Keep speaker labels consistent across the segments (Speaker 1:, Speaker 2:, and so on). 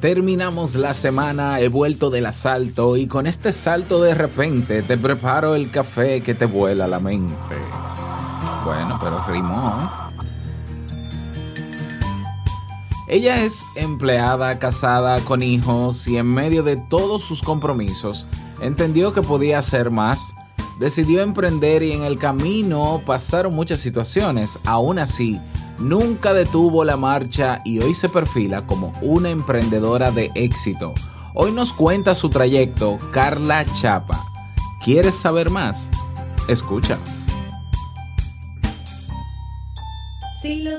Speaker 1: Terminamos la semana, he vuelto del asalto y con este salto de repente te preparo el café que te vuela la mente. Bueno, pero rimó. Ella es empleada, casada, con hijos y en medio de todos sus compromisos entendió que podía hacer más. Decidió emprender y en el camino pasaron muchas situaciones. Aún así, nunca detuvo la marcha y hoy se perfila como una emprendedora de éxito. Hoy nos cuenta su trayecto Carla Chapa. ¿Quieres saber más? Escucha.
Speaker 2: Si lo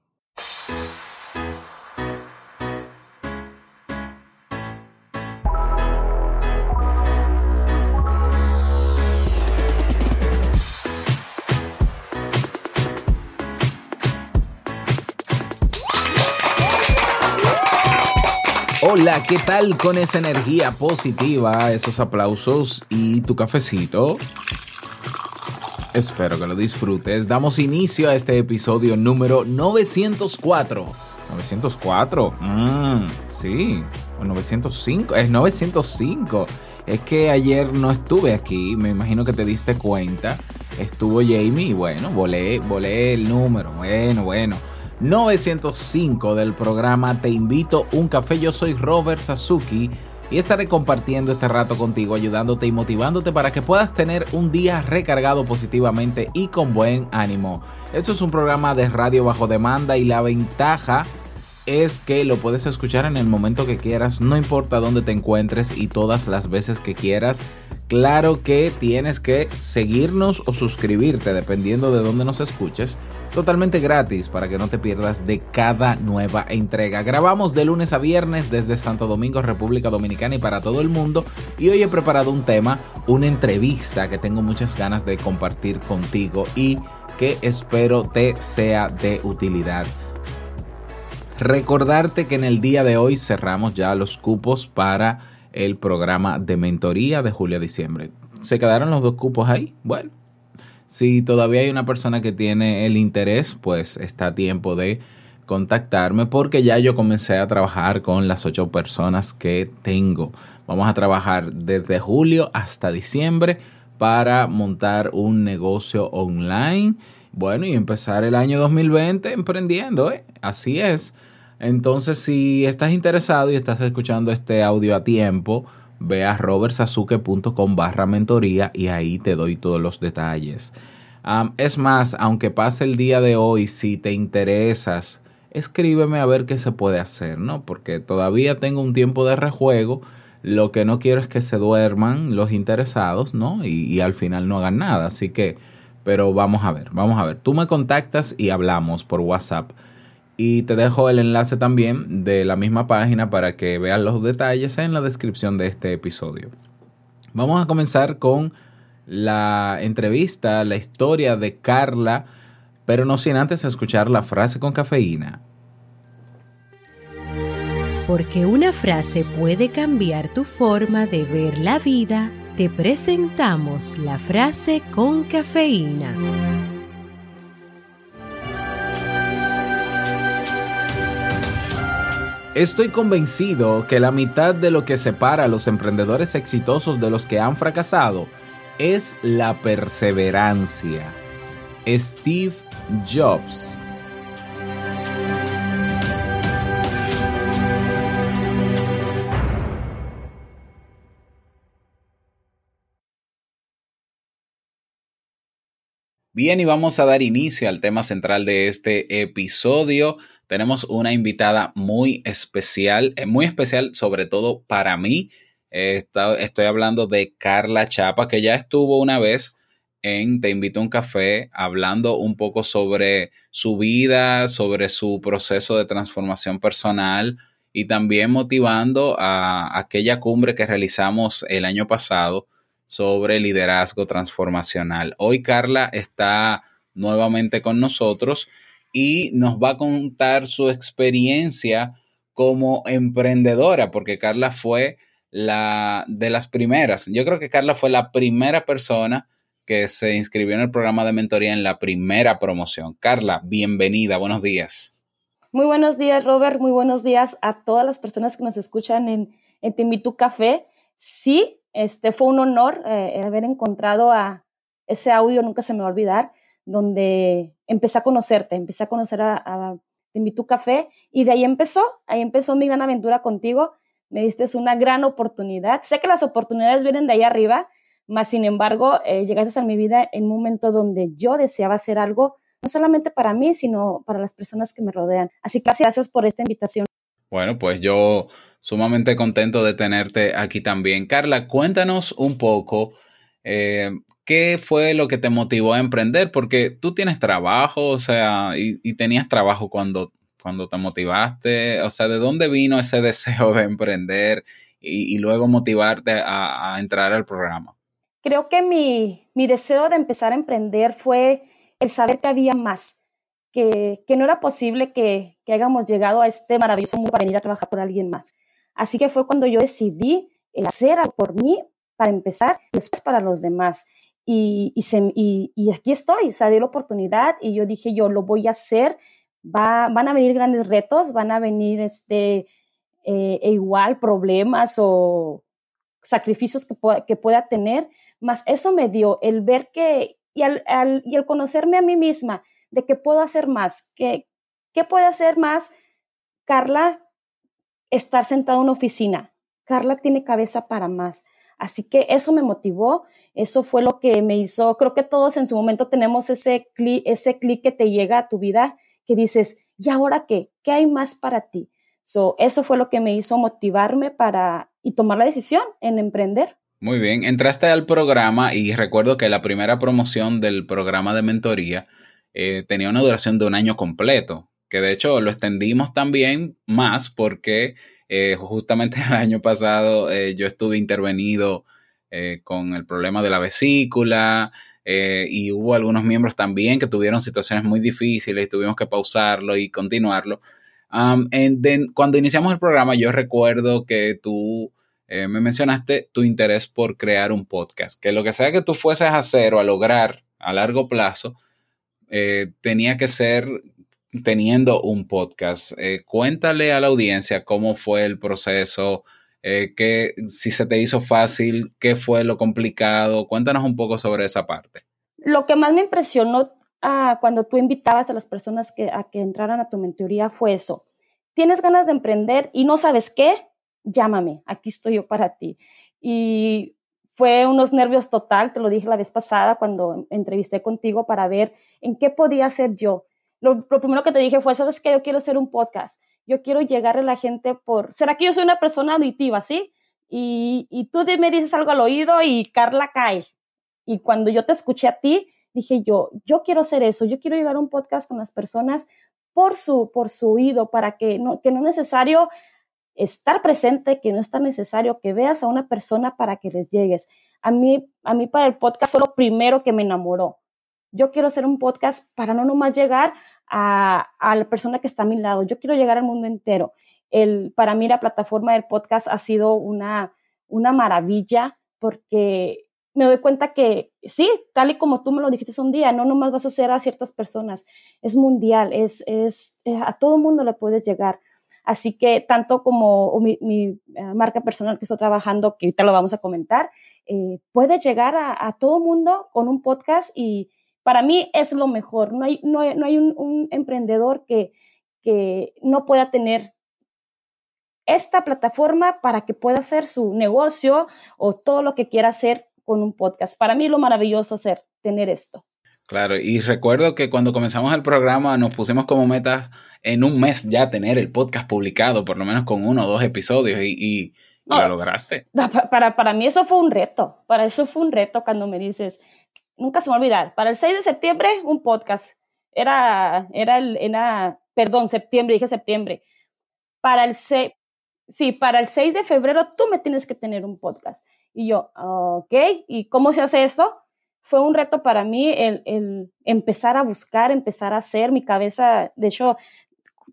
Speaker 1: Hola, ¿qué tal con esa energía positiva, esos aplausos y tu cafecito? Espero que lo disfrutes. Damos inicio a este episodio número 904. 904, mm, sí, o 905, es 905. Es que ayer no estuve aquí, me imagino que te diste cuenta. Estuvo Jamie y bueno, volé, volé el número. Bueno, bueno. 905 del programa Te invito un café. Yo soy Robert Sasuki y estaré compartiendo este rato contigo, ayudándote y motivándote para que puedas tener un día recargado positivamente y con buen ánimo. Esto es un programa de radio bajo demanda y la ventaja es que lo puedes escuchar en el momento que quieras, no importa dónde te encuentres y todas las veces que quieras. Claro que tienes que seguirnos o suscribirte dependiendo de dónde nos escuches. Totalmente gratis para que no te pierdas de cada nueva entrega. Grabamos de lunes a viernes desde Santo Domingo, República Dominicana y para todo el mundo. Y hoy he preparado un tema, una entrevista que tengo muchas ganas de compartir contigo y que espero te sea de utilidad. Recordarte que en el día de hoy cerramos ya los cupos para el programa de mentoría de julio a diciembre. ¿Se quedaron los dos cupos ahí? Bueno, si todavía hay una persona que tiene el interés, pues está a tiempo de contactarme porque ya yo comencé a trabajar con las ocho personas que tengo. Vamos a trabajar desde julio hasta diciembre para montar un negocio online. Bueno, y empezar el año 2020 emprendiendo, ¿eh? Así es. Entonces, si estás interesado y estás escuchando este audio a tiempo, ve a robertsazuke.com barra mentoría y ahí te doy todos los detalles. Es más, aunque pase el día de hoy, si te interesas, escríbeme a ver qué se puede hacer, ¿no? Porque todavía tengo un tiempo de rejuego. Lo que no quiero es que se duerman los interesados, ¿no? Y al final no hagan nada. Así que, pero vamos a ver, vamos a ver. Tú me contactas y hablamos por WhatsApp. Y te dejo el enlace también de la misma página para que veas los detalles en la descripción de este episodio. Vamos a comenzar con la entrevista, la historia de Carla, pero no sin antes escuchar la frase con cafeína.
Speaker 3: Porque una frase puede cambiar tu forma de ver la vida, te presentamos la frase con cafeína.
Speaker 1: Estoy convencido que la mitad de lo que separa a los emprendedores exitosos de los que han fracasado es la perseverancia. Steve Jobs. Bien, y vamos a dar inicio al tema central de este episodio. Tenemos una invitada muy especial, eh, muy especial sobre todo para mí. Estoy hablando de Carla Chapa, que ya estuvo una vez en Te invito a un café hablando un poco sobre su vida, sobre su proceso de transformación personal y también motivando a aquella cumbre que realizamos el año pasado sobre liderazgo transformacional. Hoy Carla está nuevamente con nosotros y nos va a contar su experiencia como emprendedora, porque Carla fue la de las primeras. Yo creo que Carla fue la primera persona que se inscribió en el programa de mentoría en la primera promoción. Carla, bienvenida, buenos días.
Speaker 4: Muy buenos días, Robert. Muy buenos días a todas las personas que nos escuchan en, en Timbitú Café. Sí, este fue un honor eh, haber encontrado a ese audio, nunca se me va a olvidar, donde empecé a conocerte, empecé a conocer a, a Timbitú Café y de ahí empezó, ahí empezó mi gran aventura contigo. Me diste una gran oportunidad. Sé que las oportunidades vienen de ahí arriba, más sin embargo, eh, llegaste a mi vida en un momento donde yo deseaba hacer algo no solamente para mí, sino para las personas que me rodean. Así que gracias por esta invitación.
Speaker 1: Bueno, pues yo sumamente contento de tenerte aquí también. Carla, cuéntanos un poco eh, qué fue lo que te motivó a emprender, porque tú tienes trabajo, o sea, y, tenías trabajo cuando, cuando te motivaste, o sea, ¿de dónde vino ese deseo de emprender y, luego motivarte a, a entrar al programa?
Speaker 4: Creo que mi, mi deseo de empezar a emprender fue el saber que había más, que, que no era posible que, que hayamos llegado a este maravilloso mundo para venir a trabajar por alguien más. Así que fue cuando yo decidí el hacer algo por mí para empezar y después para los demás. Y, aquí estoy, o sea, di la oportunidad y yo dije, yo lo voy a hacer, Va, van a venir grandes retos, van a venir este, eh, e igual problemas o sacrificios que, pueda, que pueda tener, más eso me dio el ver que, y al, al, y el conocerme a mí misma, de que puedo hacer más, que, ¿qué puede hacer más Carla? Estar sentada en una oficina. Carla tiene cabeza para más. Así que eso me motivó, eso fue lo que me hizo, creo que todos en su momento tenemos ese clic ese clic que te llega a tu vida, que dices, ¿y ahora qué? ¿Qué hay más para ti? So, eso fue lo que me hizo motivarme para y tomar la decisión en emprender.
Speaker 1: Muy bien, entraste al programa y recuerdo que la primera promoción del programa de mentoría eh, tenía una duración de un año completo, que de hecho lo extendimos también más porque eh, justamente el año pasado eh, yo estuve intervenido eh, con el problema de la vesícula y hubo algunos miembros también que tuvieron situaciones muy difíciles y tuvimos que pausarlo y continuarlo. Um, en, de, cuando iniciamos el programa yo recuerdo que tú me mencionaste tu interés por crear un podcast, que lo que sea que tú fueses a hacer o a lograr a largo plazo, tenía que ser teniendo un podcast. Eh, cuéntale a la audiencia cómo fue el proceso, eh, que, si se te hizo fácil, qué fue lo complicado. Cuéntanos un poco sobre esa parte.
Speaker 4: Lo que más me impresionó ah, cuando tú invitabas a las personas a que entraran a tu mentoría fue eso. ¿Tienes ganas de emprender y no sabes qué? Llámame, aquí estoy yo para ti. Y fue unos nervios total, te lo dije la vez pasada cuando entrevisté contigo para ver en qué podía hacer yo. Lo, primero que te dije fue, ¿sabes qué? Yo quiero hacer un podcast. Yo quiero llegar a la gente por... ¿Será que yo soy una persona auditiva, sí? Y, y tú me dices algo al oído y Carla cae. Y cuando yo te escuché a ti, dije yo, yo quiero hacer eso, yo quiero llegar a un podcast con las personas por su, por su oído, para que no, que no es necesario estar presente, que no es tan necesario que veas a una persona para que les llegues. A mí, a mí para el podcast fue lo primero que me enamoró. Yo quiero hacer un podcast para no nomás llegar a, la persona que está a mi lado, yo quiero llegar al mundo entero. El, para mí la plataforma del podcast ha sido una, una maravilla porque me doy cuenta que sí, tal y como tú me lo dijiste un día, no nomás vas a hacer a ciertas personas, es mundial, es, es, a todo mundo le puedes llegar. Así que tanto como mi, uh, marca personal que estoy trabajando, que ahorita lo vamos a comentar, eh, puede llegar a, a, todo mundo con un podcast y para mí es lo mejor. No hay, no hay, no hay un, un emprendedor que, que no pueda tener esta plataforma para que pueda hacer su negocio o todo lo que quiera hacer con un podcast. Para mí lo maravilloso hacer tener esto.
Speaker 1: Claro, y recuerdo que cuando comenzamos el programa nos pusimos como meta en un mes ya tener el podcast publicado, por lo menos con uno o dos episodios, y, y, y
Speaker 4: No.
Speaker 1: lo lograste.
Speaker 4: Para, para mí eso fue un reto, para eso fue un reto cuando me dices, nunca se me va a olvidar, para el 6 de septiembre un podcast, era, era, el, era perdón, septiembre, dije septiembre, para el 6, sí, para el 6 de febrero tú me tienes que tener un podcast. Y yo, ok, ¿y cómo se hace eso? Fue un reto para mí el, el empezar a buscar, empezar a hacer, mi cabeza, de hecho,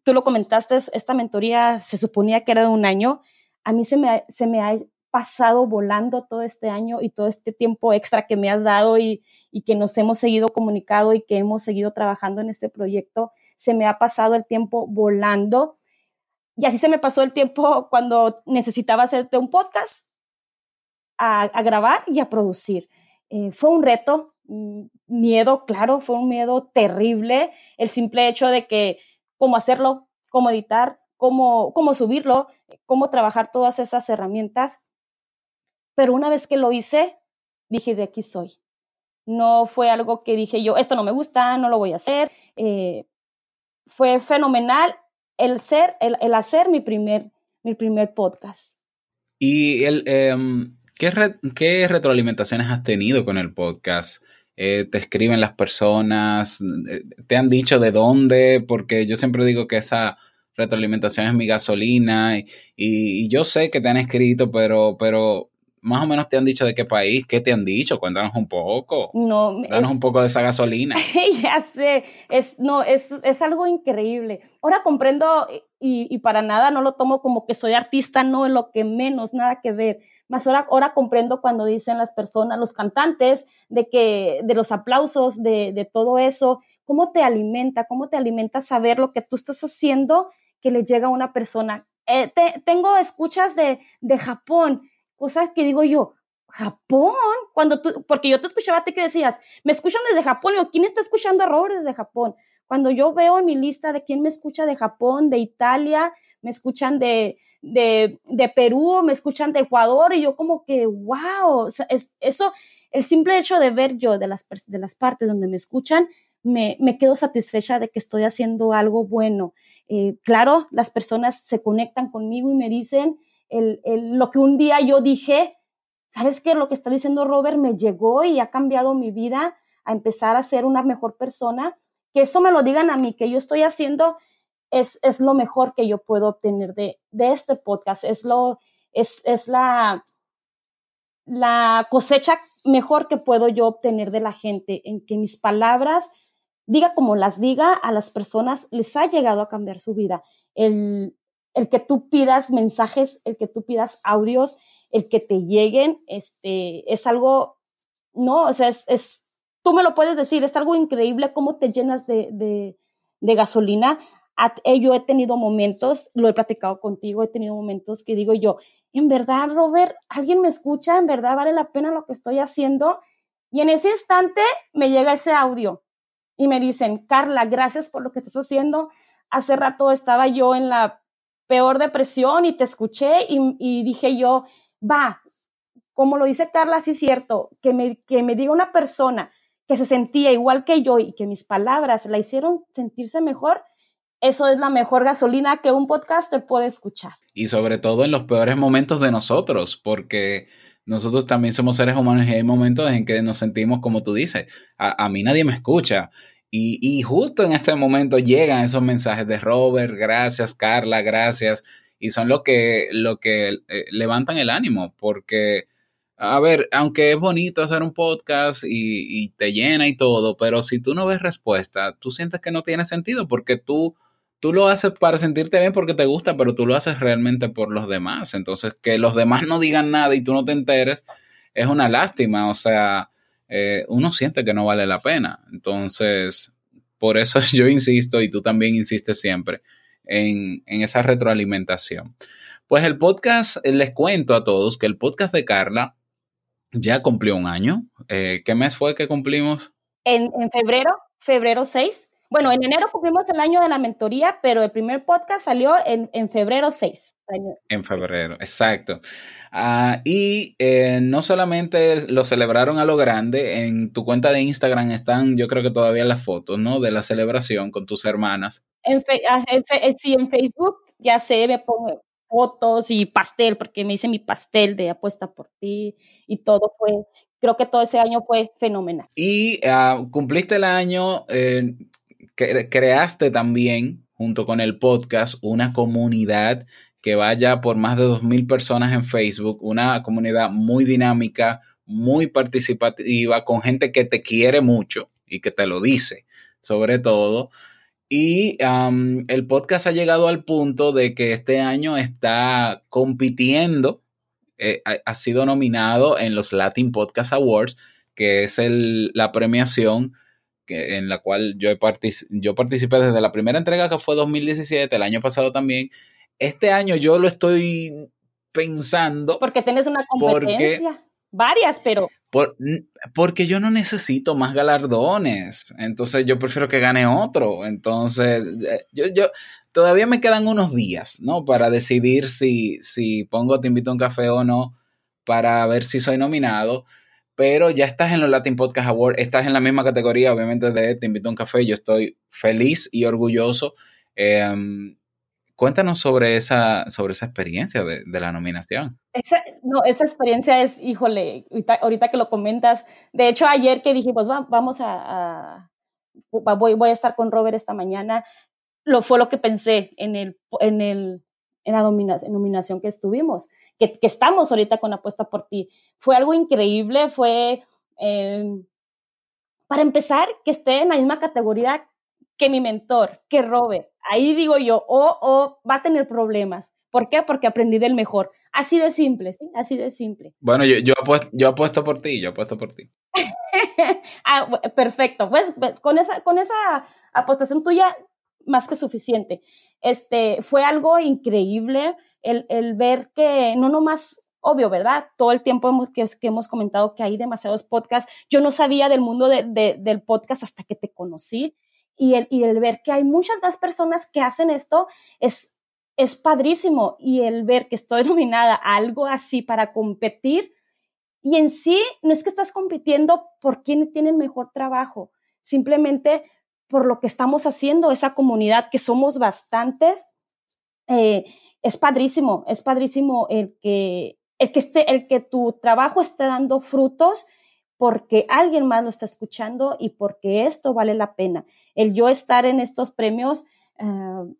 Speaker 4: tú lo comentaste, esta mentoría se suponía que era de un año, a mí se me, se me ha pasado volando todo este año y todo este tiempo extra que me has dado y, y que nos hemos seguido comunicado y que hemos seguido trabajando en este proyecto, se me ha pasado el tiempo volando. Y así se me pasó el tiempo cuando necesitaba hacerte un podcast, a, a grabar y a producir. Eh, fue un reto, mm, miedo, claro, fue un miedo terrible, el simple hecho de que cómo hacerlo, cómo editar, cómo, cómo subirlo, cómo trabajar todas esas herramientas. Pero una vez que lo hice, dije, de aquí soy. No fue algo que dije yo, esto no me gusta, no lo voy a hacer. Eh, fue fenomenal el ser, el, el hacer mi primer, mi primer podcast.
Speaker 1: ¿Y el, em, ¿qué, re- qué retroalimentaciones has tenido con el podcast? Eh, ¿Te escriben las personas? Eh, ¿Te han dicho de dónde? Porque yo siempre digo que esa retroalimentación es mi gasolina y, y- y yo sé que te han escrito, pero, pero más o menos te han dicho de qué país, qué te han dicho, cuéntanos un poco,
Speaker 4: No,
Speaker 1: danos
Speaker 4: es-
Speaker 1: un poco de esa gasolina.
Speaker 4: ya sé, es, no, es, es algo increíble. Ahora comprendo y, y para nada no lo tomo como que soy artista, no, en lo que menos, nada que ver. Más ahora, ahora comprendo cuando dicen las personas, los cantantes, de que, de los aplausos, de, de todo eso, cómo te alimenta, cómo te alimenta saber lo que tú estás haciendo que le llega a una persona. Eh, te- tengo escuchas de, de Japón, cosas que digo yo, Japón, cuando tú, porque yo te escuchaba a ti que decías, me escuchan desde Japón, yo, ¿quién está escuchando a Robert desde Japón? Cuando yo veo en mi lista de quién me escucha de Japón, de Italia, me escuchan de, de, de Perú, me escuchan de Ecuador, y yo como que, wow, o sea, es, eso, el simple hecho de ver yo de las, de las partes donde me escuchan, me, me quedo satisfecha de que estoy haciendo algo bueno. Eh, claro, las personas se conectan conmigo y me dicen el, lo que un día yo dije, ¿sabes qué? Lo que está diciendo Robert me llegó y ha cambiado mi vida a empezar a ser una mejor persona. Que eso me lo digan a mí, que yo estoy haciendo es, es lo mejor que yo puedo obtener de, de este podcast. Es, lo, es, es la, la cosecha mejor que puedo yo obtener de la gente, en que mis palabras, diga como las diga, a las personas les ha llegado a cambiar su vida. El, el que tú pidas mensajes, el que tú pidas audios, el que te lleguen, este, es algo, no, o sea, es, es tú me lo puedes decir, es algo increíble cómo te llenas de, de, gasolina. A- eh, Yo he tenido momentos, lo he platicado contigo, he tenido momentos que digo yo, en verdad, Robert, alguien me escucha, en verdad vale la pena lo que estoy haciendo. Y en ese instante me llega ese audio y me dicen, Carla, gracias por lo que estás haciendo. Hace rato estaba yo en la peor depresión y te escuché y, dije yo, va, como lo dice Carla, sí cierto, que me, que me diga una persona que se sentía igual que yo y que mis palabras la hicieron sentirse mejor, eso es la mejor gasolina que un podcaster puede escuchar.
Speaker 1: Y sobre todo en los peores momentos de nosotros, porque nosotros también somos seres humanos y hay momentos en que nos sentimos, como tú dices, a mí nadie me escucha. Y, y justo en este momento llegan esos mensajes de Robert, gracias, Carla, gracias. Y son lo que, lo que eh, levantan el ánimo, porque, a ver, aunque es bonito hacer un podcast y, y te llena y todo, pero si tú no ves respuesta, tú sientes que no tiene sentido, porque tú tú lo haces para sentirte bien porque te gusta, pero tú lo haces realmente por los demás. Entonces, que los demás no digan nada y tú no te enteres es una lástima. O sea, eh, uno siente que no vale la pena. Entonces, por eso yo insisto y tú también insistes siempre en, en esa retroalimentación. Pues el podcast, eh, les cuento a todos que el podcast de Carla ya cumplió un año. Eh, ¿Qué mes fue que cumplimos?
Speaker 4: En, en febrero, febrero 6. Bueno, en enero cumplimos el año de la mentoría, pero el primer podcast salió en, en febrero 6.
Speaker 1: En febrero, exacto. Ah, y eh, no solamente lo celebraron a lo grande, en tu cuenta de Instagram están, yo creo que todavía las fotos, ¿no? De la celebración con tus hermanas.
Speaker 4: En fe- ah, en fe- eh, sí, en Facebook, ya sé, me pongo, fotos y pastel, porque me hice mi pastel de apuesta por ti y todo fue, creo que todo ese año fue fenomenal.
Speaker 1: Y ah, cumpliste el año, eh, cre- creaste también, junto con el podcast, una comunidad que vaya por más de 2.000 personas en Facebook, una comunidad muy dinámica, muy participativa, con gente que te quiere mucho y que te lo dice, sobre todo. Y am, el podcast ha llegado al punto de que este año está compitiendo, eh, ha, ha sido nominado en los Latin Podcast Awards, que es el- la premiación que, en la cual yo, he partici- yo participé desde la primera entrega que fue 2017, el año pasado también. Este año yo lo estoy pensando
Speaker 4: Porque tienes una
Speaker 1: Porque-
Speaker 4: competencia, varias, pero
Speaker 1: por- porque yo no necesito más galardones. Entonces yo prefiero que gane otro. Entonces, eh, yo, yo todavía me quedan unos días, ¿no? Para decidir si, si pongo Te invito a un café o no, para ver si soy nominado. Pero ya estás en los Latin Podcast Awards, estás en la misma categoría, obviamente, de Te invito a un café. Yo estoy feliz y orgulloso. Em, cuéntanos sobre esa, sobre esa experiencia de, la nominación.
Speaker 4: Esa, no, esa experiencia es, híjole, ahorita, ahorita que lo comentas. De hecho, ayer que dijimos, "Va- vamos a, voy, voy a estar con Robert esta mañana, lo fue lo que pensé en, el, en, el, en la nomina- nominación que estuvimos, que, que estamos ahorita con Apuesta por Ti. Fue algo increíble, fue, eh, para empezar, que esté en la misma categoría que mi mentor, que Robert. Ahí digo yo, o oh, va a tener problemas. ¿Por qué? Porque aprendí del mejor. Así de simple, ¿sí? Así de simple.
Speaker 1: Bueno, yo, yo, apuesto, yo apuesto por ti, yo apuesto por ti.
Speaker 4: ah, perfecto. Pues, pues, con, esa, con esa apostación tuya, más que suficiente. Este, fue algo increíble el, el ver que no nomás, obvio, ¿verdad? Todo el tiempo hemos, que, hemos comentado que hay demasiados podcasts. Yo no sabía del mundo de- del podcast hasta que te conocí. Y el, y el ver que hay muchas más personas que hacen esto es, es padrísimo. Y el ver que estoy nominada a algo así para competir, y en sí, no es que estás compitiendo por quién tiene el mejor trabajo, simplemente por lo que estamos haciendo, esa comunidad que somos bastantes. eh, es padrísimo, es padrísimo el que, el, que esté, el que tu trabajo esté dando frutos porque alguien más lo está escuchando y porque esto vale la pena. El yo estar en estos premios, eh,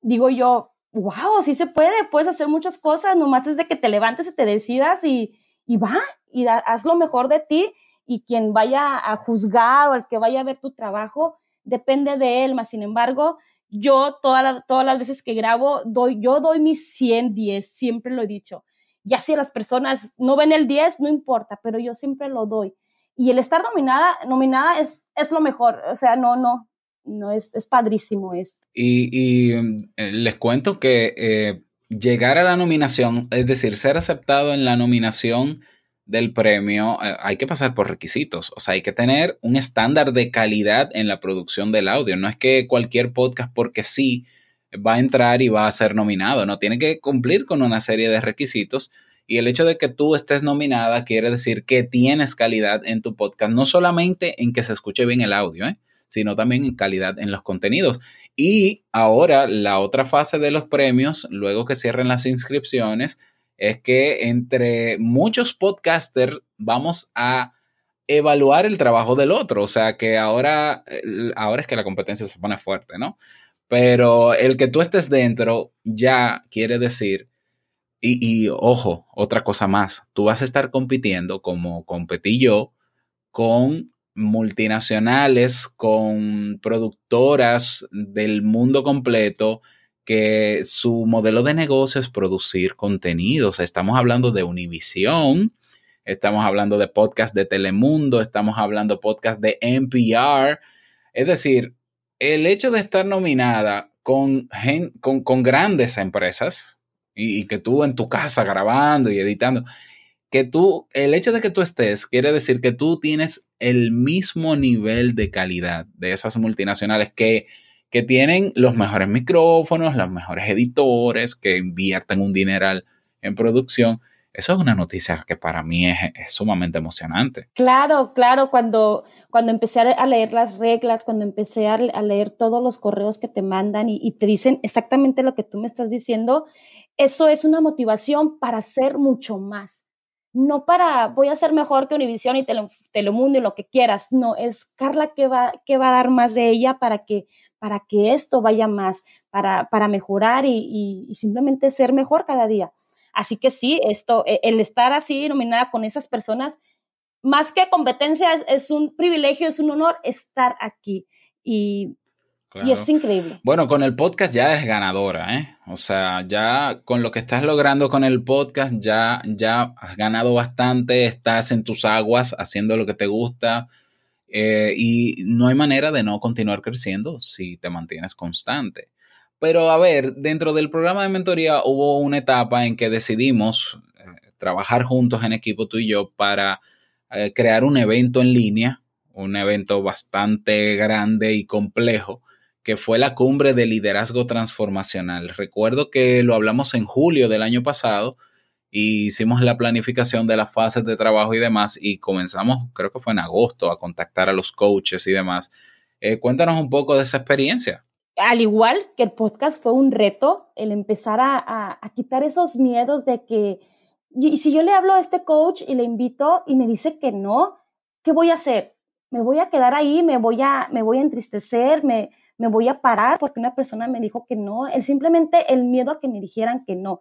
Speaker 4: digo yo, wow, sí se puede, puedes hacer muchas cosas, nomás es de que te levantes y te decidas y, y va, y haz lo mejor de ti y quien vaya a juzgar o el que vaya a ver tu trabajo, depende de él, más sin embargo, yo toda todas las veces que grabo, doy, yo doy mis 100, 10, siempre lo he dicho. Ya si las personas no ven el 10, no importa, pero yo siempre lo doy. Y el estar nominada, nominada es, es lo mejor, o sea, no, no, no, es, es padrísimo esto.
Speaker 1: Y, y, mm, eh, les cuento que eh, llegar a la nominación, es decir, ser aceptado en la nominación del premio, eh, hay que pasar por requisitos. O sea, hay que tener un estándar de calidad en la producción del audio. No es que cualquier podcast, porque sí, va a entrar y va a ser nominado. No, tiene que cumplir con una serie de requisitos. Y el hecho de que tú estés nominada quiere decir que tienes calidad en tu podcast, no solamente en que se escuche bien el audio, ¿eh? sino también en calidad en los contenidos. Y ahora la otra fase de los premios, luego que cierren las inscripciones, es que entre muchos podcasters vamos a evaluar el trabajo del otro. O sea que ahora, ahora es que la competencia se pone fuerte, ¿no? Pero el que tú estés dentro ya quiere decir, y, y ojo, otra cosa más, tú vas a estar compitiendo como competí yo con multinacionales, con productoras del mundo completo que su modelo de negocio es producir contenidos. Estamos hablando de Univision, estamos hablando de podcast de Telemundo, estamos hablando podcast de NPR. Es decir, el hecho de estar nominada con, con grandes empresas y, y que tú en tu casa grabando y editando, que tú, el hecho de que tú estés, quiere decir que tú tienes el mismo nivel de calidad de esas multinacionales que, que tienen los mejores micrófonos, los mejores editores, que invierten un dineral en producción. Eso es una noticia que para mí es, es sumamente emocionante.
Speaker 4: Claro, claro, cuando, cuando empecé a leer las reglas, cuando empecé a, leer todos los correos que te mandan y, y te dicen exactamente lo que tú me estás diciendo, eso es una motivación para hacer mucho más. No para voy a ser mejor que Univision y Tele- Telemundo y lo que quieras. No, es Carla que va, que va a dar más de ella para que, para que esto vaya más, para, para mejorar y, y- y simplemente ser mejor cada día. Así que sí, esto, e- el estar así nominada con esas personas, más que competencia, es, es un privilegio, es un honor estar aquí. Y,
Speaker 1: Claro.
Speaker 4: y es increíble.
Speaker 1: Bueno, con el podcast ya eres ganadora, ¿eh? O sea, ya con lo que estás logrando con el podcast, ya, ya has ganado bastante, estás en tus aguas haciendo lo que te gusta eh, y no hay manera de no continuar creciendo si te mantienes constante. Pero a ver, dentro del programa de mentoría hubo una etapa en que decidimos eh, trabajar juntos en equipo tú y yo para eh, crear un evento en línea, un evento bastante grande y complejo que fue la cumbre de liderazgo transformacional. Recuerdo que lo hablamos en julio del año pasado y hicimos la planificación de las fases de trabajo y demás y comenzamos, creo que fue en agosto, a contactar a los coaches y demás. Eh, cuéntanos un poco de esa experiencia.
Speaker 4: al igual que el podcast fue un reto, el empezar a, a- quitar esos miedos de que, y si yo le hablo a este coach y le invito y me dice que no, ¿qué voy a hacer? Me voy a quedar ahí, me voy a, me voy a entristecer, me, me voy a parar porque una persona me dijo que no, el simplemente el miedo a que me dijeran que no.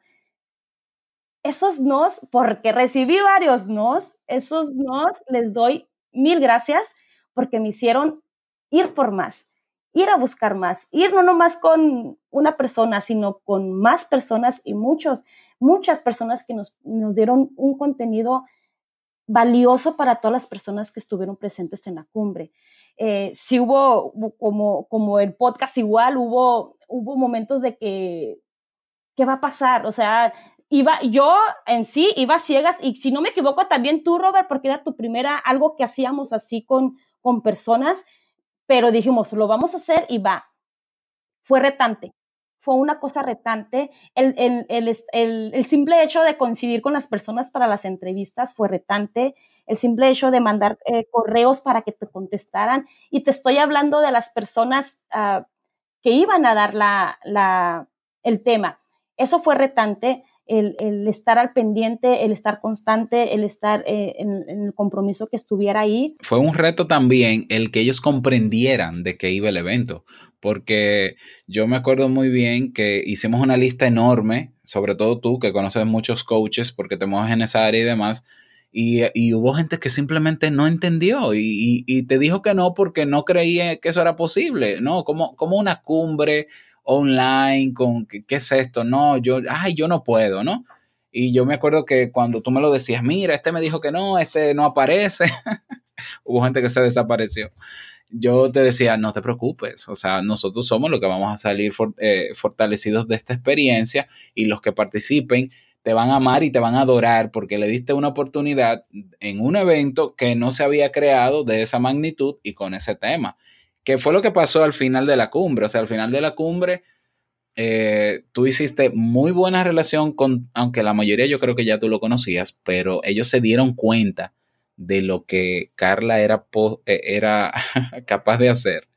Speaker 4: Esos nos, porque recibí varios nos, esos nos les doy mil gracias porque me hicieron ir por más ir a buscar más, ir no nomás con una persona, sino con más personas y muchos, muchas personas que nos, nos dieron un contenido valioso para todas las personas que estuvieron presentes en la cumbre. Eh, hubo, hubo como, como el podcast igual, hubo, hubo momentos de que, ¿qué va a pasar? O sea, iba, yo en sí iba ciegas y si no me equivoco también tú, Robert, porque era tu primera, algo que hacíamos así con, con personas, pero dijimos, lo vamos a hacer y va. Fue retante, fue una cosa retante. El, el, el, el simple hecho de coincidir con las personas para las entrevistas fue retante. El simple hecho de mandar eh, correos para que te contestaran. Y te estoy hablando de las personas ah, que iban a dar la, la, el tema. Eso fue retante. El, el estar al pendiente, el estar constante, el estar eh, en, el compromiso que estuviera ahí.
Speaker 1: Fue un reto también el que ellos comprendieran de qué iba el evento, porque yo me acuerdo muy bien que hicimos una lista enorme, sobre todo tú que conoces muchos coaches porque te mueves en esa área y demás, y, y hubo gente que simplemente no entendió y, y- y te dijo que no porque no creía que eso era posible, ¿no? Como, como una cumbre online con, ¿qué, qué es esto? No, yo, ay, yo no puedo, ¿no? Y yo me acuerdo que cuando tú me lo decías, mira, este me dijo que no, este no aparece, hubo gente que se desapareció. Yo te decía, no te preocupes, o sea, nosotros somos los que vamos a salir eh, fortalecidos de esta experiencia y los que participen te van a amar y te van a adorar porque le diste una oportunidad en un evento que no se había creado de esa magnitud y con ese tema, que fue lo que pasó al final de la cumbre, o sea, al final de la cumbre eh, tú hiciste muy buena relación con, aunque la mayoría yo creo que ya tú lo conocías, pero ellos se dieron cuenta de lo que Carla era, eh, era capaz de hacer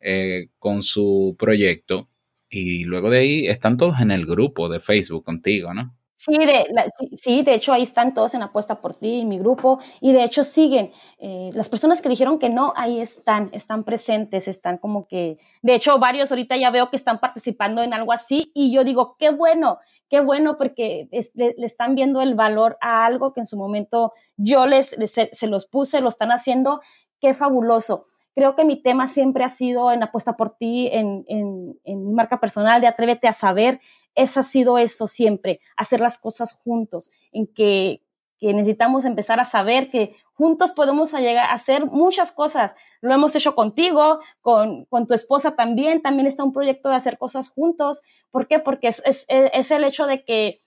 Speaker 1: eh, con su proyecto. Y luego de ahí están todos en el grupo de Facebook contigo, ¿no?
Speaker 4: Sí de, la- sí, sí, de hecho ahí están todos en Apuesta por ti, en mi grupo, y de hecho siguen. Eh, las personas que dijeron que no, ahí están, están presentes, están como que, de hecho varios ahorita ya veo que están participando en algo así, y yo digo, qué bueno, qué bueno, porque es- le, le están viendo el valor a algo que en su momento yo les, les- se, se los puse, lo están haciendo, qué fabuloso. Creo que mi tema siempre ha sido en Apuesta por ti, en, en, en mi marca personal de Atrévete a Saber, es ha sido eso siempre, hacer las cosas juntos, en que, que necesitamos empezar a saber que juntos podemos llegar a hacer muchas cosas. Lo hemos hecho contigo, con, con tu esposa también, también está un proyecto de hacer cosas juntos. ¿Por qué? Porque es, es, es el hecho de que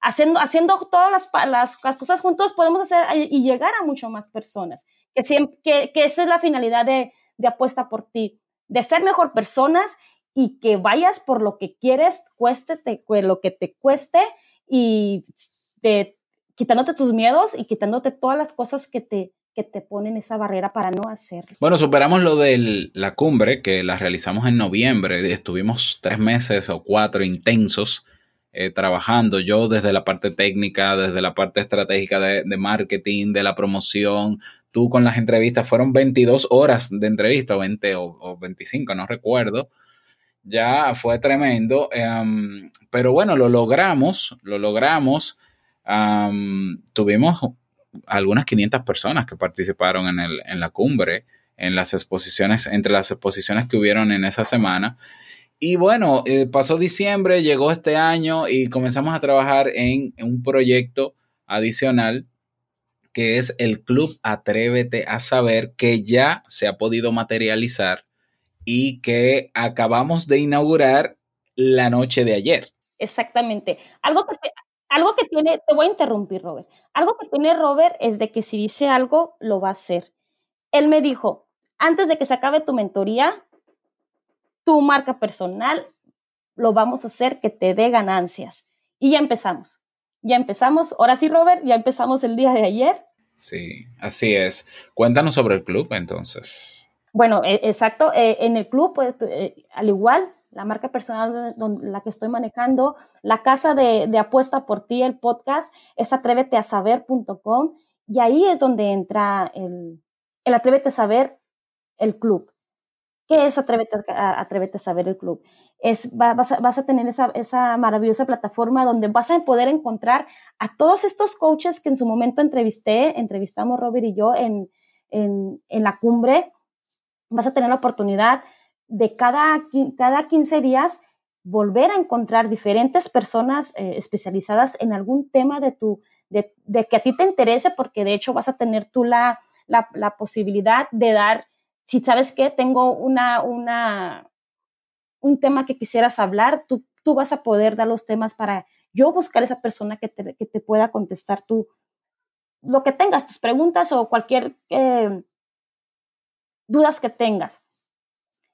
Speaker 4: haciendo, haciendo todas las, las, las cosas juntos podemos hacer y llegar a mucho más personas. Que, siempre, que, que esa es la finalidad de, de apuesta por ti, de ser mejor personas y que vayas por lo que quieres, cueste te- cue- lo que te cueste y te, quitándote tus miedos y quitándote todas las cosas que te, que te ponen esa barrera para no hacerlo.
Speaker 1: Bueno, superamos lo de la cumbre que la realizamos en noviembre. Estuvimos tres meses o cuatro intensos eh, trabajando. Yo desde la parte técnica, desde la parte estratégica de, de marketing, de la promoción, tú con las entrevistas, fueron 22 horas de entrevista, o 20 o, o 25, no recuerdo. Ya fue tremendo, em, pero bueno, lo logramos, lo logramos. Am, tuvimos algunas 500 personas que participaron en, el, en la cumbre, en las exposiciones, entre las exposiciones que hubieron en esa semana. Y bueno, eh, pasó diciembre, llegó este año y comenzamos a trabajar en un proyecto adicional que es el Club Atrévete a Saber, que ya se ha podido materializar y que acabamos de inaugurar la noche de ayer.
Speaker 4: Exactamente. Algo que, algo que tiene, te voy a interrumpir, Robert. Algo que tiene Robert es de que si dice algo, lo va a hacer. Él me dijo, antes de que se acabe tu mentoría, tu marca personal, lo vamos a hacer que te dé ganancias. Y ya empezamos. Ya empezamos. Ahora sí, Robert, ya empezamos el día de ayer.
Speaker 1: Sí, así es. Cuéntanos sobre el club entonces.
Speaker 4: Bueno, e- exacto. eh, en el club, pues, eh, al igual, la marca personal don- la que estoy manejando, la casa de, apuesta por ti, el podcast, es atréveteasaber.com y ahí es donde entra el, el Atrévete a Saber, el club. ¿Qué es Atrévete a, Atrévete a Saber el club? Es, va- vas, a, vas a tener esa, esa maravillosa plataforma donde vas a poder encontrar a todos estos coaches que en su momento entrevisté, entrevistamos Robert y yo en, en la cumbre, vas a tener la oportunidad de cada, cada 15 días volver a encontrar diferentes personas eh, especializadas en algún tema de, tu, de, que a ti te interese, porque de hecho vas a tener tú la, la, la posibilidad de dar, si sabes que tengo una, una, un tema que quisieras hablar, tú, tú vas a poder dar los temas para yo buscar esa persona que te, que te pueda contestar tú lo que tengas, tus preguntas o cualquier eh, dudas que tengas.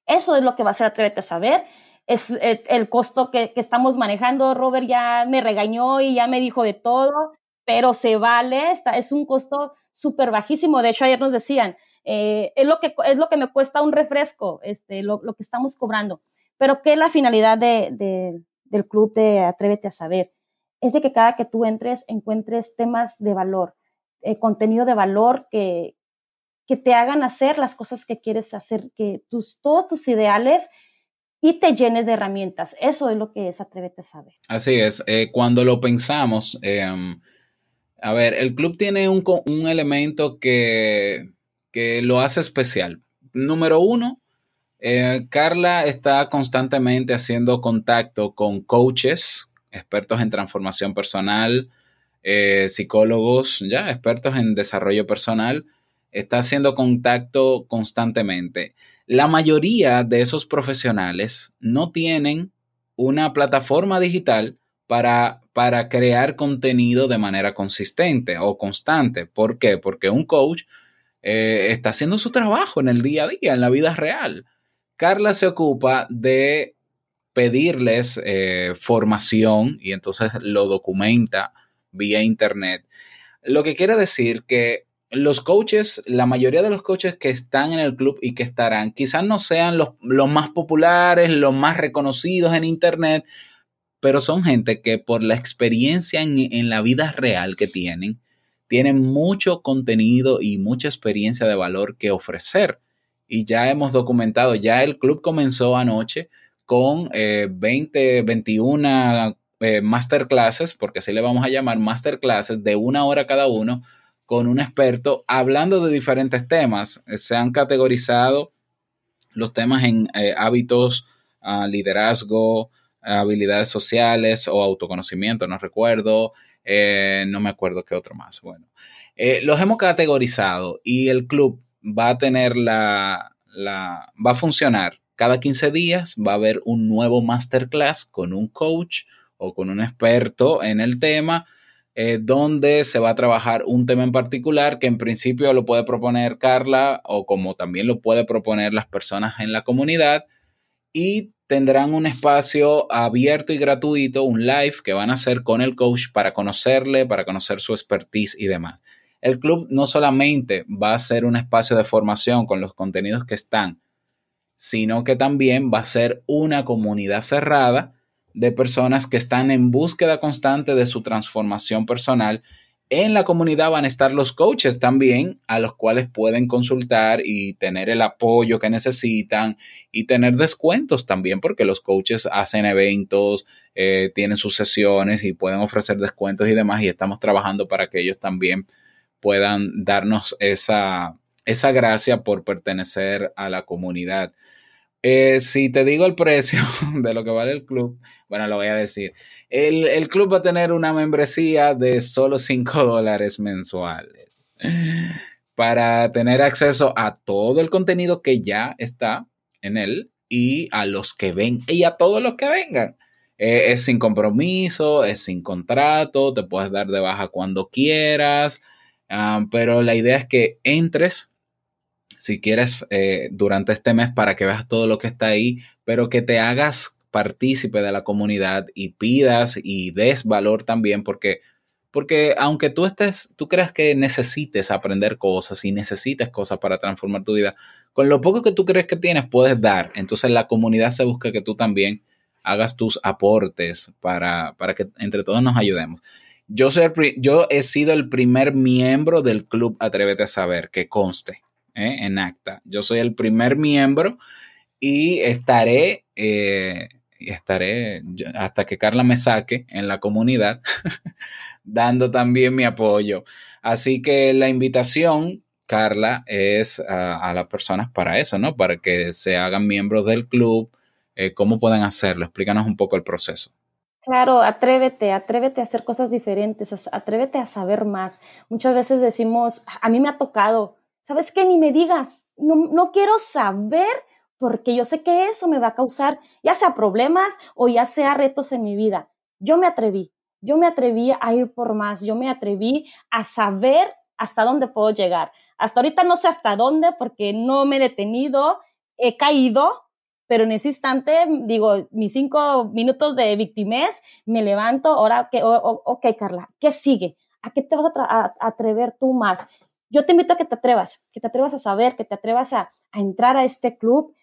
Speaker 4: Eso es lo que va a ser Atrévete a Saber. Es eh, el costo que, que estamos manejando. Robert ya me regañó y ya me dijo de todo, pero se vale. Está, es un costo súper bajísimo. De hecho, ayer nos decían, eh, es, lo que, es lo que me cuesta un refresco, este, lo, lo que estamos cobrando. Pero ¿qué es la finalidad de, de, del club de Atrévete a Saber? Es de que cada que tú entres encuentres temas de valor, eh, contenido de valor que, que te hagan hacer las cosas que quieres hacer, que tus, todos tus ideales y te llenes de herramientas. Eso es lo que es Atrévete a Saber.
Speaker 1: Así es, eh, cuando lo pensamos, eh, a ver, el club tiene un, un elemento que, que lo hace especial. Número uno, eh, Carla está constantemente haciendo contacto con coaches, expertos en transformación personal, eh, psicólogos, ya, expertos en desarrollo personal. Está haciendo contacto constantemente. La mayoría de esos profesionales no tienen una plataforma digital para, para crear contenido de manera consistente o constante. ¿Por qué? Porque un coach eh, está haciendo su trabajo en el día a día, en la vida real. Carla se ocupa de pedirles eh, formación y entonces lo documenta vía internet. Lo que quiere decir que los coaches, la mayoría de los coaches que están en el club y que estarán, quizás no sean los, los más populares, los más reconocidos en internet, pero son gente que por la experiencia en, en la vida real que tienen, tienen mucho contenido y mucha experiencia de valor que ofrecer. Y ya hemos documentado, ya el club comenzó anoche con eh, 20, 21 eh, masterclasses, porque así le vamos a llamar masterclasses de una hora cada uno, con un experto hablando de diferentes temas. Eh, Se han categorizado los temas en eh, hábitos, uh, liderazgo, habilidades sociales o autoconocimiento, no recuerdo, eh, no me acuerdo qué otro más. Bueno, los hemos categorizado y el club va a tener la, la, va a funcionar cada 15 días, va a haber un nuevo masterclass con un coach o con un experto en el tema, eh, donde se va a trabajar un tema en particular que en principio lo puede proponer Carla o como también lo puede proponer las personas en la comunidad y tendrán un espacio abierto y gratuito, un live que van a hacer con el coach para conocerle, para conocer su expertise y demás. El club no solamente va a ser un espacio de formación con los contenidos que están, sino que también va a ser una comunidad cerrada de personas que están en búsqueda constante de su transformación personal. En la comunidad van a estar los coaches también, a los cuales pueden consultar y tener el apoyo que necesitan y tener descuentos también, porque los coaches hacen eventos, eh, tienen sus sesiones y pueden ofrecer descuentos y demás, y estamos trabajando para que ellos también puedan darnos esa, esa gracia por pertenecer a la comunidad. Eh, si te digo el precio de lo que vale el club, bueno, lo voy a decir. El, el club va a tener una membresía de solo 5 dólares mensuales para tener acceso a todo el contenido que ya está en él y a los que ven y a todos los que vengan. Eh, es sin compromiso, es sin contrato, te puedes dar de baja cuando quieras, ah, pero la idea es que entres si quieres eh, durante este mes para que veas todo lo que está ahí, pero que te hagas partícipe de la comunidad y pidas y des valor también porque porque aunque tú estés, tú creas que necesites aprender cosas y necesites cosas para transformar tu vida, con lo poco que tú crees que tienes puedes dar. Entonces la comunidad se busca que tú también hagas tus aportes para, para que entre todos nos ayudemos. Yo, yo he sido el primer miembro del club Atrévete a Saber, que conste ¿eh? en acta. Yo soy el primer miembro y estaré, eh, estaré hasta que Carla me saque en la comunidad, dando también mi apoyo. Así que la invitación, Carla, es a, las personas para eso, ¿no? Para que se hagan miembros del club. Eh, ¿Cómo pueden hacerlo? Explícanos un poco el proceso.
Speaker 4: Claro, atrévete, atrévete a hacer cosas diferentes, atrévete a saber más. Muchas veces decimos, a mí me ha tocado, ¿sabes qué? Ni me digas, no, no quiero saber porque yo sé que eso me va a causar ya sea problemas o ya sea retos en mi vida. Yo me atreví, yo me atreví a ir por más, yo me atreví a saber hasta dónde puedo llegar. Hasta ahorita no sé hasta dónde porque no me he detenido, he caído, pero en ese instante, digo, mis cinco minutos de victimez, me levanto, ahora, que, ok, Carla, ¿qué sigue? ¿A qué te vas a- a atrever tú más? Yo te invito a que te atrevas, que te atrevas a saber, que te atrevas a, a entrar a este club.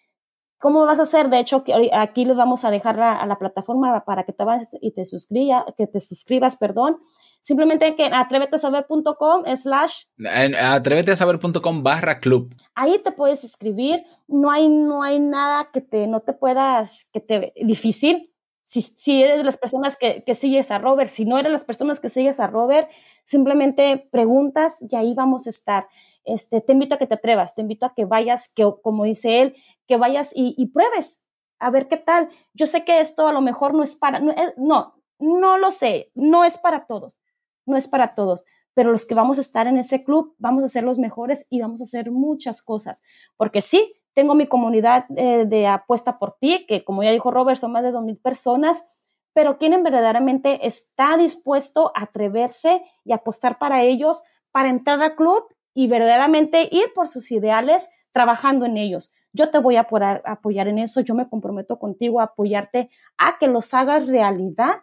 Speaker 4: ¿Cómo vas a hacer? De hecho, aquí les vamos a dejar la- a la plataforma para que te vayas y te suscribas, que te suscribas, perdón. Simplemente que en atrevetesaber.com slash
Speaker 1: En atréveteasaber.com barra club.
Speaker 4: ahí te puedes escribir, no hay, no hay nada que te, no te puedas, que te, difícil. Si, si eres de las personas que, que sigues a Robert, si no eres de las personas que sigues a Robert, simplemente preguntas y ahí vamos a estar. Este, te invito a que te atrevas, te invito a que vayas, que como dice él, que vayas y, y pruebes, a ver qué tal. Yo sé que esto a lo mejor no es para, no, no, no lo sé, no es para todos, no es para todos pero los que vamos a estar en ese club vamos a ser los mejores y vamos a hacer muchas cosas. Porque sí, tengo mi comunidad eh, de apuesta por ti, que como ya dijo Robert, son más de 2.000 personas, pero quien verdaderamente está dispuesto a atreverse y apostar para ellos, para entrar al club y verdaderamente ir por sus ideales trabajando en ellos. Yo te voy a apoyar, en eso, yo me comprometo contigo a apoyarte a que los hagas realidad,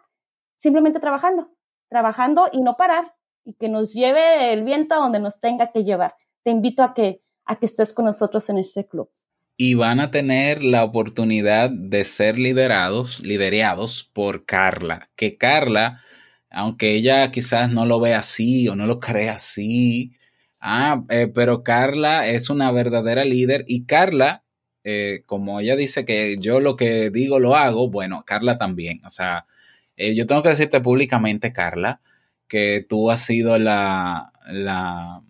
Speaker 4: simplemente trabajando, trabajando y no parar, y que nos lleve el viento a donde nos tenga que llevar. Te invito a que, a que estés con nosotros en este club.
Speaker 1: Y van a tener la oportunidad de ser liderados, liderados por Carla. Que Carla, aunque ella quizás no lo ve así o no lo cree así, ah, eh, pero Carla es una verdadera líder y Carla, eh, como ella dice que yo lo que digo lo hago, bueno, Carla también. O sea, eh, yo tengo que decirte públicamente, Carla, que tú has sido la, la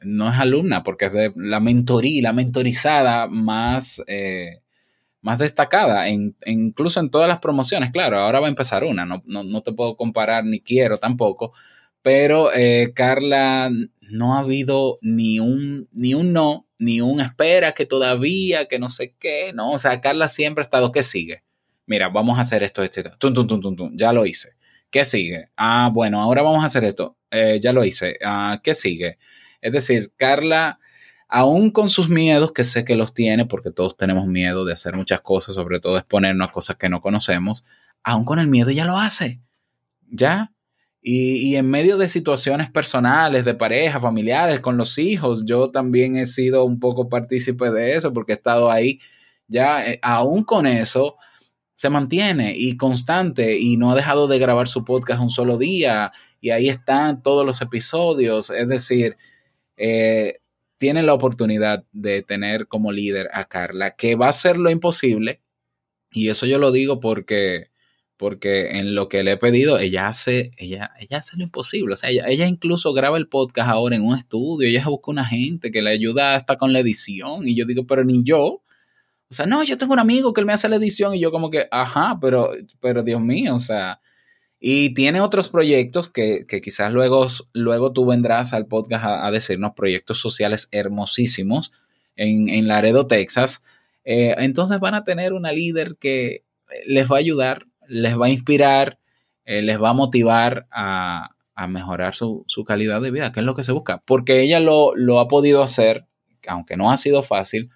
Speaker 1: no es alumna, porque es de la mentoría, la mentorizada más, eh, más destacada, en, incluso en todas las promociones. Claro, ahora va a empezar una, no, no, no te puedo comparar ni quiero tampoco, pero eh, Carla, no ha habido ni un, ni un no, ni un espera que todavía, que no sé qué, no, o sea, Carla siempre ha estado, ¿qué sigue? Mira, vamos a hacer esto, esto, ya lo hice. ¿Qué sigue? Ah, bueno, ahora vamos a hacer esto. Eh, ya lo hice. Ah, ¿Qué sigue? Es decir, Carla, aún con sus miedos, que sé que los tiene, porque todos tenemos miedo de hacer muchas cosas, sobre todo exponernos a cosas que no conocemos, aún con el miedo ella lo hace. ¿Ya? Y, y en medio de situaciones personales, de pareja, familiares, con los hijos, yo también he sido un poco partícipe de eso, porque he estado ahí. Ya, eh, aún con eso, se mantiene y constante y no ha dejado de grabar su podcast un solo día y ahí están todos los episodios. Es decir, eh, tiene la oportunidad de tener como líder a Carla, que va a hacer lo imposible y eso yo lo digo porque porque en lo que le he pedido, ella hace, ella, ella hace lo imposible. O sea, ella, ella incluso graba el podcast ahora en un estudio, ella busca una gente que le ayuda hasta con la edición. Y yo digo, pero ni yo. O sea, no, yo tengo un amigo que él me hace la edición y yo como que, ajá, pero, pero Dios mío, o sea. Y tiene otros proyectos que, quizás luego, luego tú vendrás al podcast a, decirnos proyectos sociales hermosísimos en, en Laredo, Texas. Eh, entonces van a tener una líder que les va a ayudar les va a inspirar, eh, les va a motivar a, a mejorar su, su, calidad de vida, que es lo que se busca. Porque ella lo, lo ha podido hacer, aunque no ha sido fácil,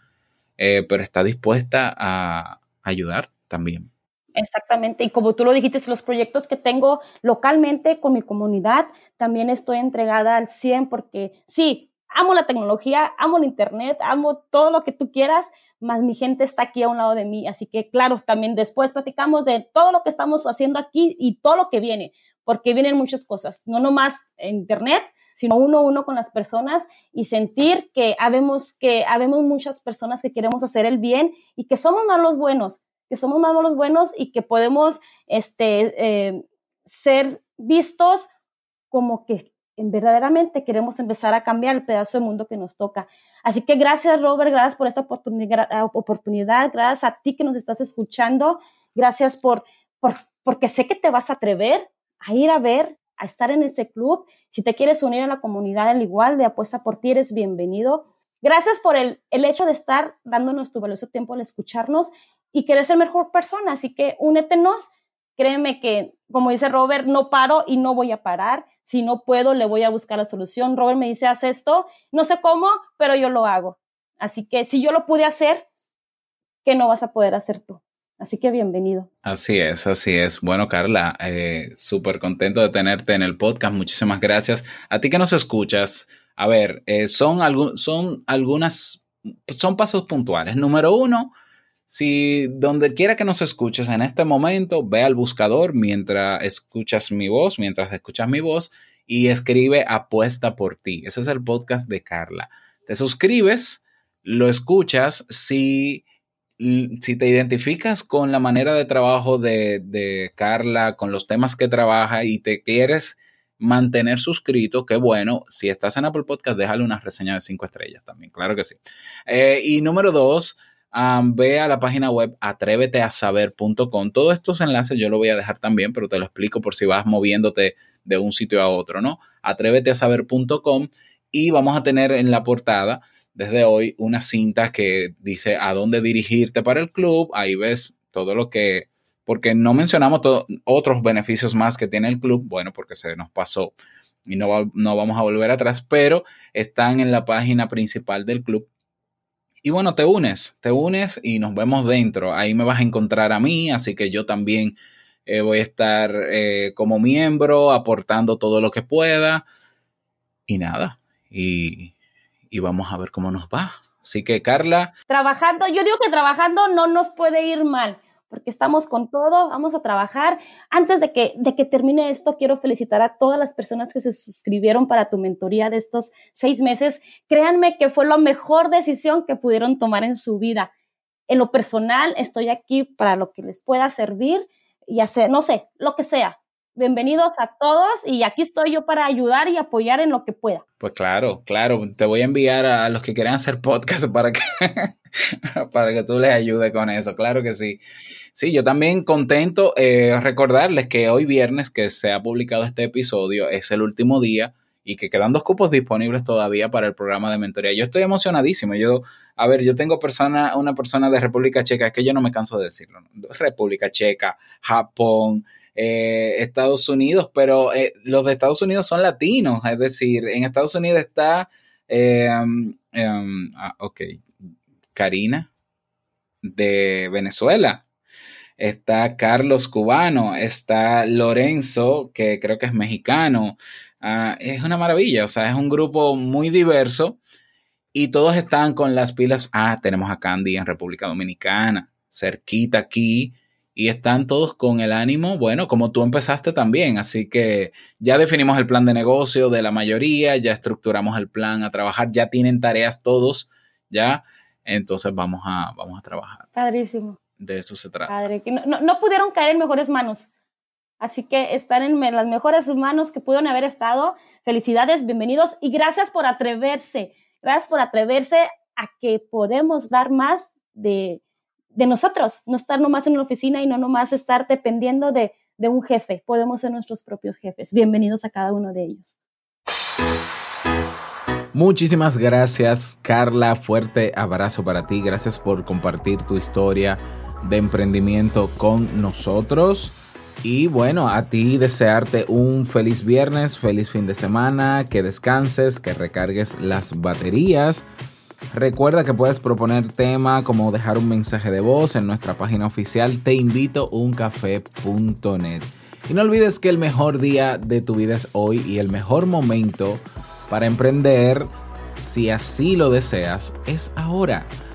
Speaker 1: eh, pero está dispuesta a ayudar también.
Speaker 4: Exactamente, y como tú lo dijiste, los proyectos que tengo localmente con mi comunidad, también estoy entregada al 100 porque sí, amo la tecnología, amo el Internet, amo todo lo que tú quieras, más mi gente está aquí a un lado de mí. Así que, claro, también después platicamos de todo lo que estamos haciendo aquí y todo lo que viene, porque vienen muchas cosas, no nomás Internet, sino uno a uno con las personas y sentir que habemos, que habemos muchas personas que queremos hacer el bien y que somos más los buenos, que somos más los buenos y que podemos este, eh, ser vistos como que en verdaderamente queremos empezar a cambiar el pedazo de mundo que nos toca. Así que gracias, Robert, gracias por esta oportunidad, oportunidad gracias a ti que nos estás escuchando, gracias por, por, porque sé que te vas a atrever a ir a ver, a estar en ese club. Si te quieres unir a la comunidad al igual de Apuesta por ti, eres bienvenido. Gracias por el, el hecho de estar dándonos tu valioso tiempo al escucharnos y querer ser mejor persona. Así que únetenos. Créeme que, como dice Robert, no paro y no voy a parar si no puedo, le voy a buscar la solución. Robert me dice, haz esto. No sé cómo, pero yo lo hago. Así que si yo lo pude hacer, ¿qué no vas a poder hacer tú? Así que bienvenido.
Speaker 1: Así es, así es. Bueno, Carla, eh, súper contento de tenerte en el podcast. Muchísimas gracias. A ti que nos escuchas, a ver, eh, son, son algunas, son pasos puntuales. Número uno, si donde quiera que nos escuches en este momento, ve al buscador mientras escuchas mi voz, mientras escuchas mi voz y escribe Apuesta por ti. Ese es el podcast de Carla. Te suscribes, lo escuchas. Si, si te identificas con la manera de trabajo de, de Carla, con los temas que trabaja y te quieres mantener suscrito, qué bueno. Si estás en Apple Podcast, déjale una reseña de cinco estrellas también, claro que sí. Eh, y número dos, Ve a la página web atréveteasaber.com. Todos estos enlaces yo lo voy a dejar también, pero te lo explico por si vas moviéndote de un sitio a otro, ¿no? Atréveteasaber.com y vamos a tener en la portada desde hoy una cinta que dice a dónde dirigirte para el club. Ahí ves todo lo que, porque no mencionamos otros beneficios más que tiene el club, bueno, porque se nos pasó y no, va, no vamos a volver atrás, pero están en la página principal del club y bueno, te unes, te unes y nos vemos dentro. Ahí me vas a encontrar a mí, así que yo también eh, voy a estar eh, como miembro, aportando todo lo que pueda. Y nada, y, y vamos a ver cómo nos va. Así que Carla.
Speaker 4: Trabajando, yo digo que trabajando no nos puede ir mal porque estamos con todo, vamos a trabajar. Antes de que, de que termine esto, quiero felicitar a todas las personas que se suscribieron para tu mentoría de estos seis meses. Créanme que fue la mejor decisión que pudieron tomar en su vida. En lo personal, estoy aquí para lo que les pueda servir y hacer, no sé, lo que sea. Bienvenidos a todos y aquí estoy yo para ayudar y apoyar en lo que pueda.
Speaker 1: Pues claro, claro, te voy a enviar a los que quieran hacer podcast para que, para que tú les ayudes con eso, claro que sí. Sí, yo también contento eh, recordarles que hoy viernes que se ha publicado este episodio es el último día y que quedan dos cupos disponibles todavía para el programa de mentoría. Yo estoy emocionadísimo. Yo, a ver, yo tengo persona, una persona de República Checa, es que yo no me canso de decirlo. ¿no? República Checa, Japón, eh, Estados Unidos, pero eh, los de Estados Unidos son latinos, es decir, en Estados Unidos está, eh, um, ah, ok, Karina de Venezuela está Carlos Cubano, está Lorenzo, que creo que es mexicano. Uh, es una maravilla, o sea, es un grupo muy diverso y todos están con las pilas. Ah, tenemos a Candy en República Dominicana, cerquita aquí. y están todos con el ánimo, bueno, como tú empezaste también. Así que ya definimos el plan de negocio de la mayoría, ya estructuramos el plan a trabajar, ya tienen tareas todos, ya. Entonces vamos a, vamos a trabajar.
Speaker 4: Padrísimo.
Speaker 1: De eso se trata.
Speaker 4: Padre, que no, no, no pudieron caer en mejores manos. Así que están en las mejores manos que pudieron haber estado. Felicidades, bienvenidos y gracias por atreverse. Gracias por atreverse a que podemos dar más de, de nosotros, no estar nomás en una oficina y no nomás estar dependiendo de, de un jefe. Podemos ser nuestros propios jefes. Bienvenidos a cada uno de ellos.
Speaker 1: Muchísimas gracias, Carla. Fuerte abrazo para ti. Gracias por compartir tu historia de emprendimiento con nosotros. Y bueno, a ti desearte un feliz viernes, feliz fin de semana, que descanses, que recargues las baterías. Recuerda que puedes proponer tema como dejar un mensaje de voz en nuestra página oficial teinvitouncafé.net. Y no olvides que el mejor día de tu vida es hoy y el mejor momento para emprender, si así lo deseas, es ahora.